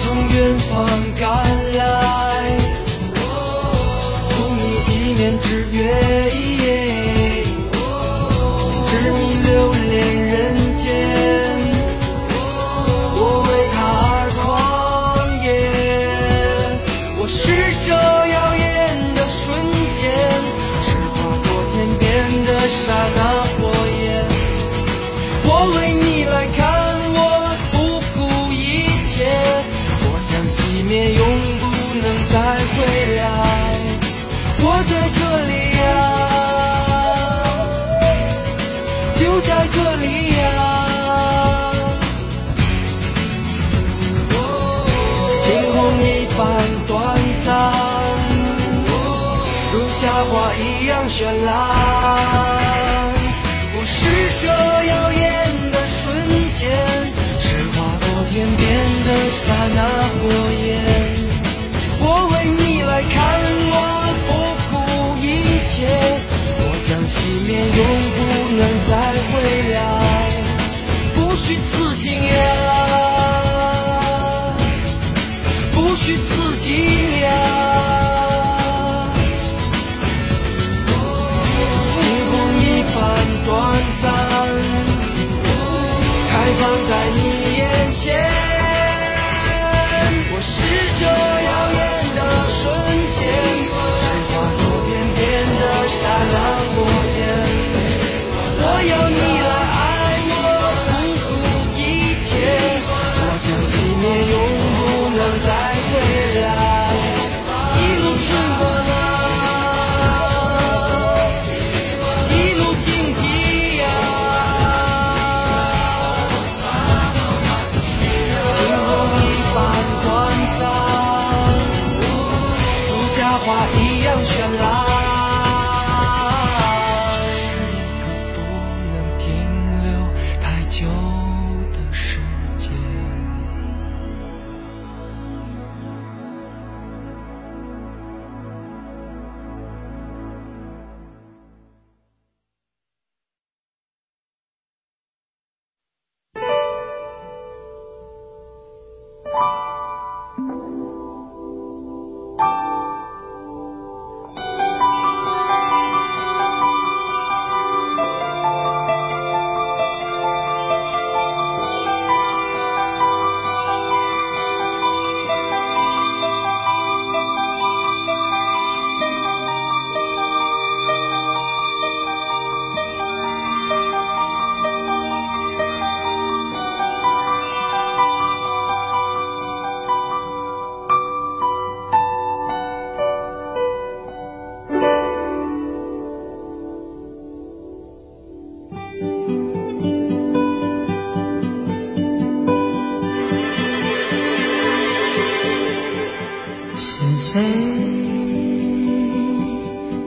从远方赶来，赴你一面之约。也永不能再回来，我在这里呀，就在这里呀。哦，惊鸿一般短暂，哦，如夏花一样绚烂。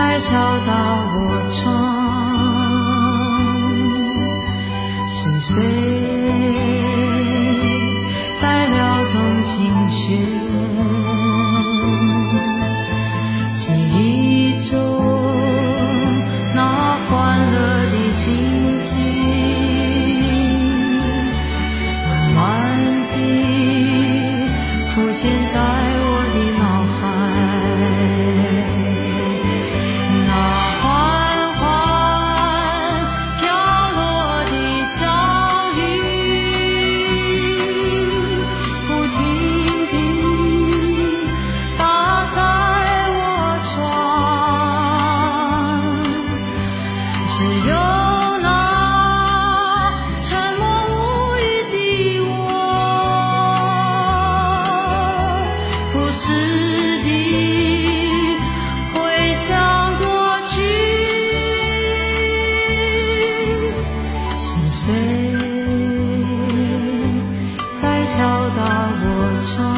在敲打我窗？是谁敲打我窗？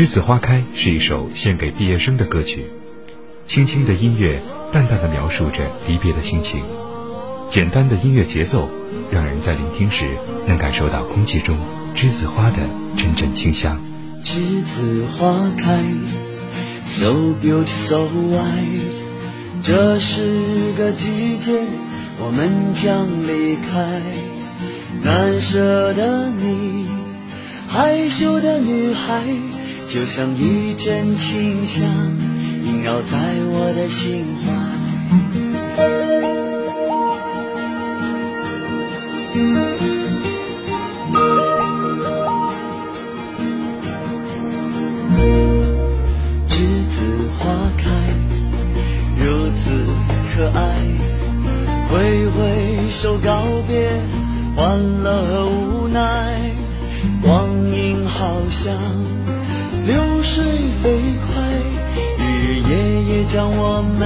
栀子花开》是一首献给毕业生的歌曲，轻轻的音乐，淡淡的描述着离别的心情，简单的音乐节奏，让人在聆听时能感受到空气中栀子花的阵阵清香。栀子花开，so beautiful，so white。这是个季节，我们将离开。难舍的你，害羞的女孩，就像一阵清香，萦绕在我的心怀。将我们。